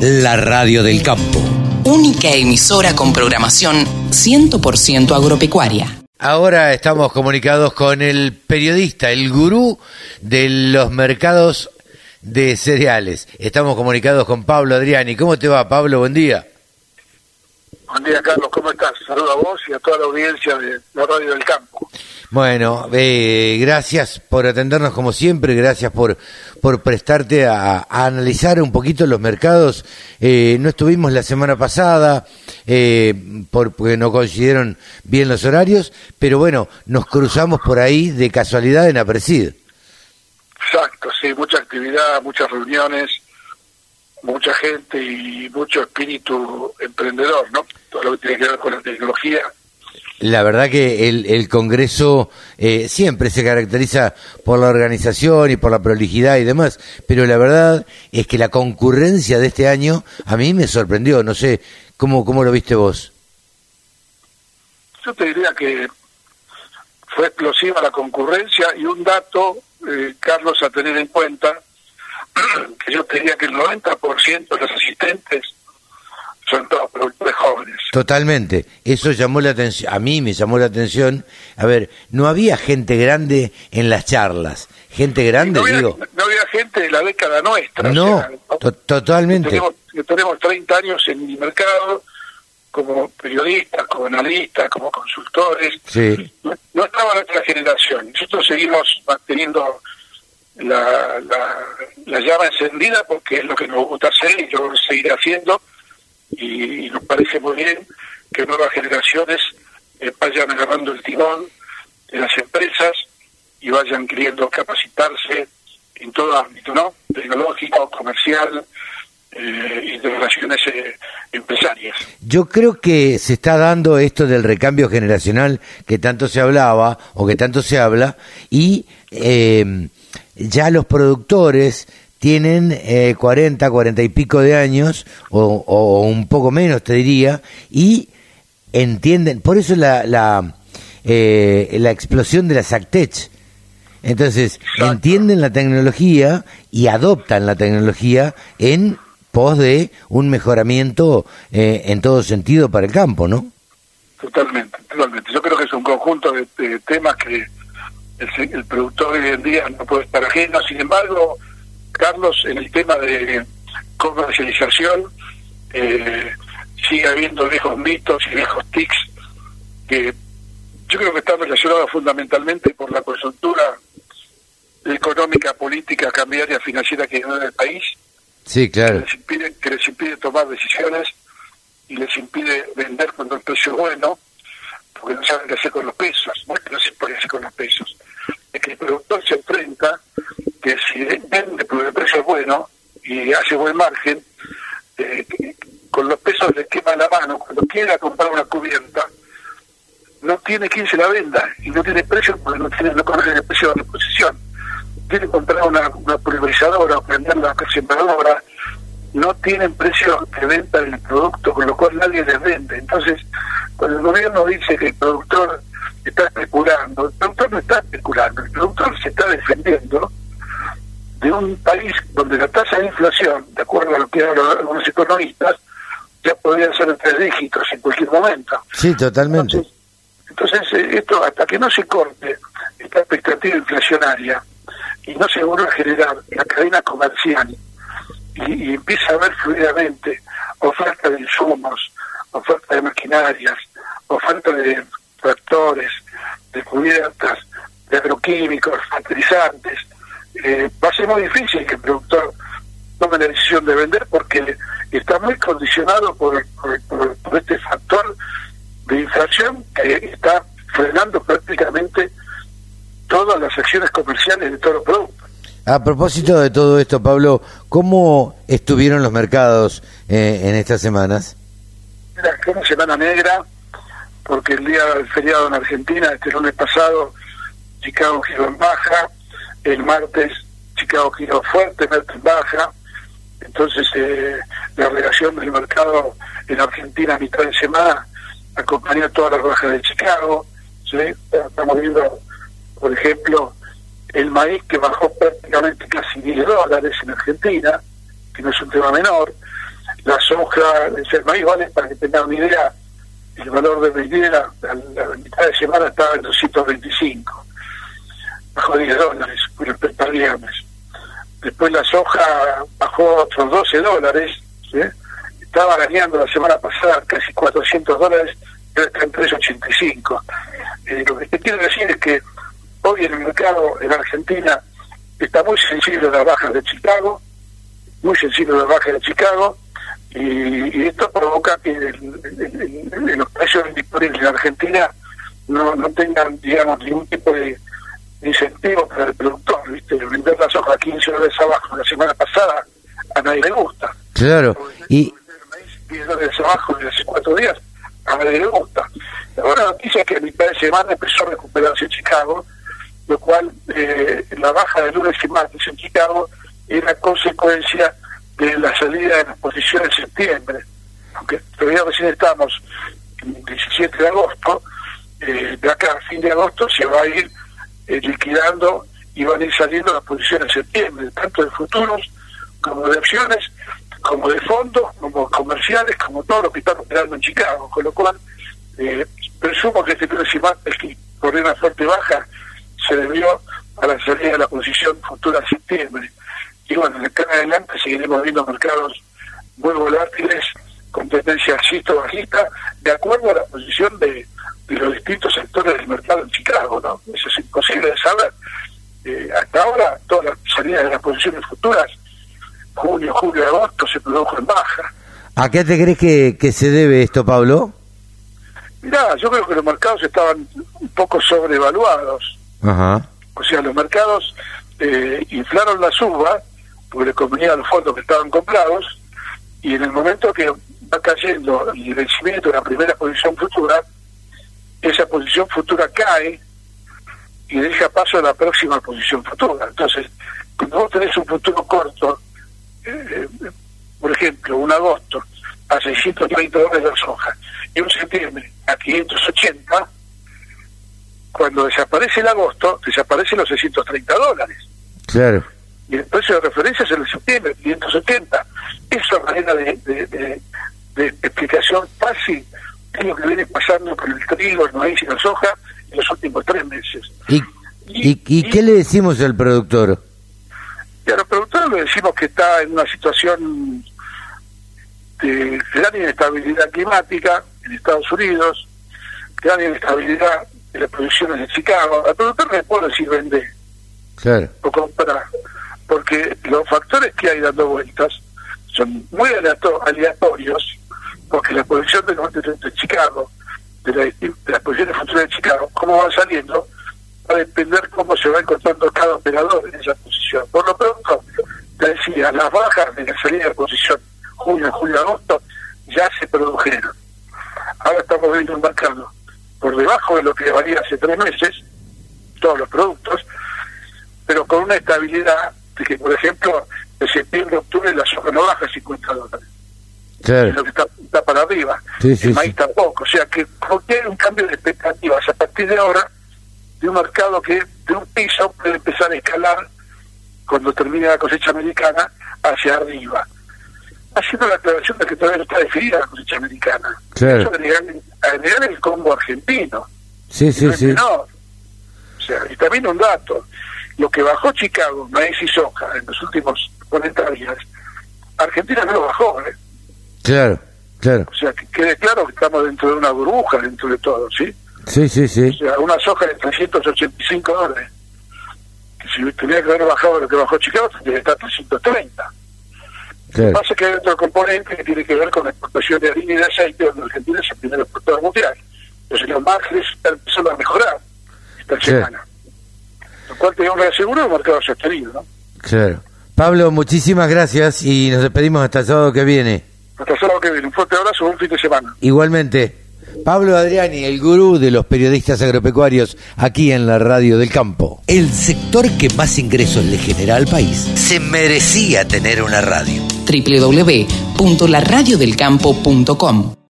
la radio del campo. Única emisora con programación 100% agropecuaria. Ahora estamos comunicados con el periodista, el gurú de los mercados de cereales. Estamos comunicados con Pablo Adriani. ¿Cómo te va, Pablo? Buen día. Buen día, Carlos. ¿Cómo estás? Saludo a vos y a toda la audiencia de la Radio del Campo. Bueno, eh, gracias por atendernos como siempre, gracias por, por prestarte a, analizar un poquito los mercados. Eh, no estuvimos la semana pasada eh, porque no coincidieron bien los horarios, pero bueno, nos cruzamos por ahí de casualidad en Aprecid. Exacto, sí, mucha actividad, muchas reuniones, mucha gente y mucho espíritu emprendedor, ¿no? Todo lo que tiene que ver con la tecnología la verdad que el, el Congreso eh, siempre se caracteriza por la organización y por la prolijidad y demás, pero la verdad es que la concurrencia de este año a mí me sorprendió, no sé, ¿cómo, cómo lo viste vos? Yo te diría que fue explosiva la concurrencia y un dato, eh, Carlos, a tener en cuenta, que yo te diría que el 90% de los asistentes son todos productores jóvenes. Totalmente. Eso llamó la atención, a mí me llamó la atención. A ver, no había gente grande en las charlas. Gente grande, no había, digo. No había gente de la década nuestra. No, totalmente. Tenemos, tenemos 30 años en el mercado como periodistas, como analistas, como consultores. Sí. No, estaba nuestra generación. Nosotros seguimos manteniendo la, la, la llama encendida porque es lo que nos gusta hacer y yo lo seguiré haciendo y, nos parece muy bien que nuevas generaciones eh, vayan agarrando el timón de las empresas y vayan queriendo capacitarse en todo ámbito, ¿no? Tecnológico, comercial eh, y de relaciones eh, empresarias. Yo creo que se está dando esto del recambio generacional que tanto se hablaba o que tanto se habla y ya los productores tienen eh, 40, 40 y pico de años, o, un poco menos te diría, y entienden, por eso la, la, eh, la explosión de las Actech. Entonces, entienden la tecnología y adoptan la tecnología en pos de un mejoramiento eh, en todo sentido para el campo, ¿no? Totalmente, totalmente. Yo creo que es un conjunto de, temas que el, el productor hoy en día no puede estar ajeno. Sin embargo, Carlos, en el tema de comercialización, eh, sigue habiendo viejos mitos y viejos tics que yo creo que están relacionados fundamentalmente por la coyuntura económica, política, cambiaria, financiera que hay en el país. Sí, claro. Que les, impide, que les impide tomar decisiones y les impide vender cuando el precio es bueno, porque no saben qué hacer con los pesos. No es que no sepan qué hacer con los pesos, es que el productor se enfrenta que si vende porque el precio es bueno y hace buen margen, eh, con los pesos le quema la mano. Cuando quiera comprar una cubierta, no tiene quien se la venda y no tiene precio porque no tiene no conoce el precio de la posición. Quiere comprar una, una pulverizadora o prender la sembradora, no tienen precio de venta del producto, con lo cual nadie les vende. Entonces, cuando el gobierno dice que el productor está especulando, el productor no está especulando, el productor se está defendiendo de un país donde la tasa de inflación, de acuerdo a lo que hablan algunos economistas, ya podría ser de tres dígitos en cualquier momento. Sí, totalmente. Entonces, eh, esto hasta que no se corte esta expectativa inflacionaria y no se vuelva a generar la cadena comercial y, y empieza a haber fluidamente oferta de insumos, oferta de maquinarias, oferta de tractores, de cubiertas, de agroquímicos, fertilizantes, eh, va a ser muy difícil que el productor tome la decisión de vender porque está muy condicionado por, por, este factor de inflación que está frenando prácticamente todas las acciones comerciales de todos los productos. A propósito de todo esto, Pablo, ¿cómo estuvieron los mercados eh, en estas semanas? Era una semana negra, porque el día del feriado en Argentina, este lunes pasado, Chicago giró en baja, el martes Chicago giró fuerte, en baja, entonces eh, la relación del mercado en Argentina a mitad de semana acompañó todas las bajas de Chicago, estamos viendo, por ejemplo, el maíz que bajó prácticamente casi 10 dólares en Argentina, que no es un tema menor, la soja, el maíz vale, para que tengan una idea, el valor de vendiera a la mitad de semana estaba en 225, bajo 10 dólares respecto al viernes. Después la soja bajó otros 12 dólares, estaba ganando la semana pasada casi 400 dólares, pero está en 385. Eh, lo que te quiero decir es que hoy en el mercado en Argentina está muy sensible a las bajas de Chicago, muy sensible a las bajas de Chicago, y, esto provoca que los precios disponibles en Argentina no, no tengan, digamos, ningún tipo de incentivo para el productor, ¿viste? Vender la soja a 15 dólares abajo la semana pasada a nadie le gusta. Claro, y... 10 dólares abajo de hace cuatro días a nadie le gusta. La buena noticia es que a mitad de semana empezó a recuperarse en Chicago, lo cual eh, la baja de lunes y martes en Chicago era consecuencia de la salida de las posiciones en septiembre, aunque todavía recién estamos el 17 de agosto, eh, de acá a fin de agosto se va a ir eh, liquidando y van a ir saliendo las posiciones en septiembre, tanto de futuros como de opciones, como de fondos, como comerciales, como todo lo que están operando en Chicago, con lo cual eh, presumo que este precio martes que por una fuerte baja se debió a la salida de la posición futura en septiembre. Y bueno, de acá adelante seguiremos viendo mercados muy volátiles, con tendencia bajista, de acuerdo a la posición de, los distintos sectores del mercado en Chicago, ¿no? Eso es imposible de saber. Eh, hasta ahora, todas las salidas de las posiciones futuras, junio, julio, agosto, se produjo en baja. ¿A qué te crees que, que se debe esto, Pablo? Mirá, yo creo que los mercados estaban un poco sobrevaluados. Ajá. O sea, los mercados eh, inflaron la suba porque le convenía a los fondos que estaban comprados, y en el momento que va cayendo el vencimiento de la primera posición futura, esa posición futura cae y deja paso a la próxima posición futura. Entonces, cuando vos tenés un futuro corto, eh, por ejemplo, un agosto a 630 dólares la soja y un septiembre a 580, cuando desaparece el agosto, desaparecen los 630 dólares. Claro y el precio de referencia es el de septiembre, 570. Esa manera de, de, explicación fácil es lo que viene pasando con el trigo, el maíz y la soja en los últimos tres meses. ¿Y, y, qué le decimos al productor? Y a los productores le decimos que está en una situación de gran inestabilidad climática en Estados Unidos, gran inestabilidad en las producciones de Chicago. Al productor le puedo decir vende claro. o comprar porque los factores que hay dando vueltas son muy aleatorios, porque la posición de, de Chicago, de, la, de las posiciones futuras de Chicago, cómo van saliendo, va a depender cómo se va encontrando cada operador en esa posición. Por lo pronto, te decía, las bajas de la salida de posición junio, julio, agosto, ya se produjeron. Ahora estamos viendo un mercado por debajo de lo que valía hace tres meses, todos los productos, pero con una estabilidad de que, por ejemplo, de septiembre a octubre la soja no baja 50 dólares. Claro. Lo que está, para arriba. el maíz tampoco. O sea que hay un cambio de expectativas a partir de ahora de un mercado que de un piso puede empezar a escalar cuando termine la cosecha americana hacia arriba. Haciendo la aclaración de que todavía no está definida la cosecha americana. Claro. Eso agregar, el combo argentino. Sí, sí, sí. O sea, y también un dato lo que bajó Chicago, maíz y soja, en los últimos 40 días, Argentina no lo bajó, ¿eh? Claro, claro. O sea, que quede claro que estamos dentro de una burbuja dentro de todo, ¿sí? Sí, sí, sí. O sea, una soja de 385 dólares. Que si tuviera que haber bajado lo que bajó Chicago, tendría que estar 330. Lo que pasa es que hay otro componente que tiene que ver con la exportación de harina y de aceite, donde Argentina es el primer exportador mundial. Entonces los márgenes están empezando a mejorar esta semana lo cual te reaseguro el mercado sostenido, ¿no? Claro. Pablo, muchísimas gracias y nos despedimos hasta el sábado que viene. Hasta que viene. Un fuerte abrazo, un fin de semana. Igualmente. Pablo Adriani, el gurú de los periodistas agropecuarios aquí en la Radio del Campo. El sector que más ingresos le genera al país se merecía tener una radio. www.laradiodelcampo.com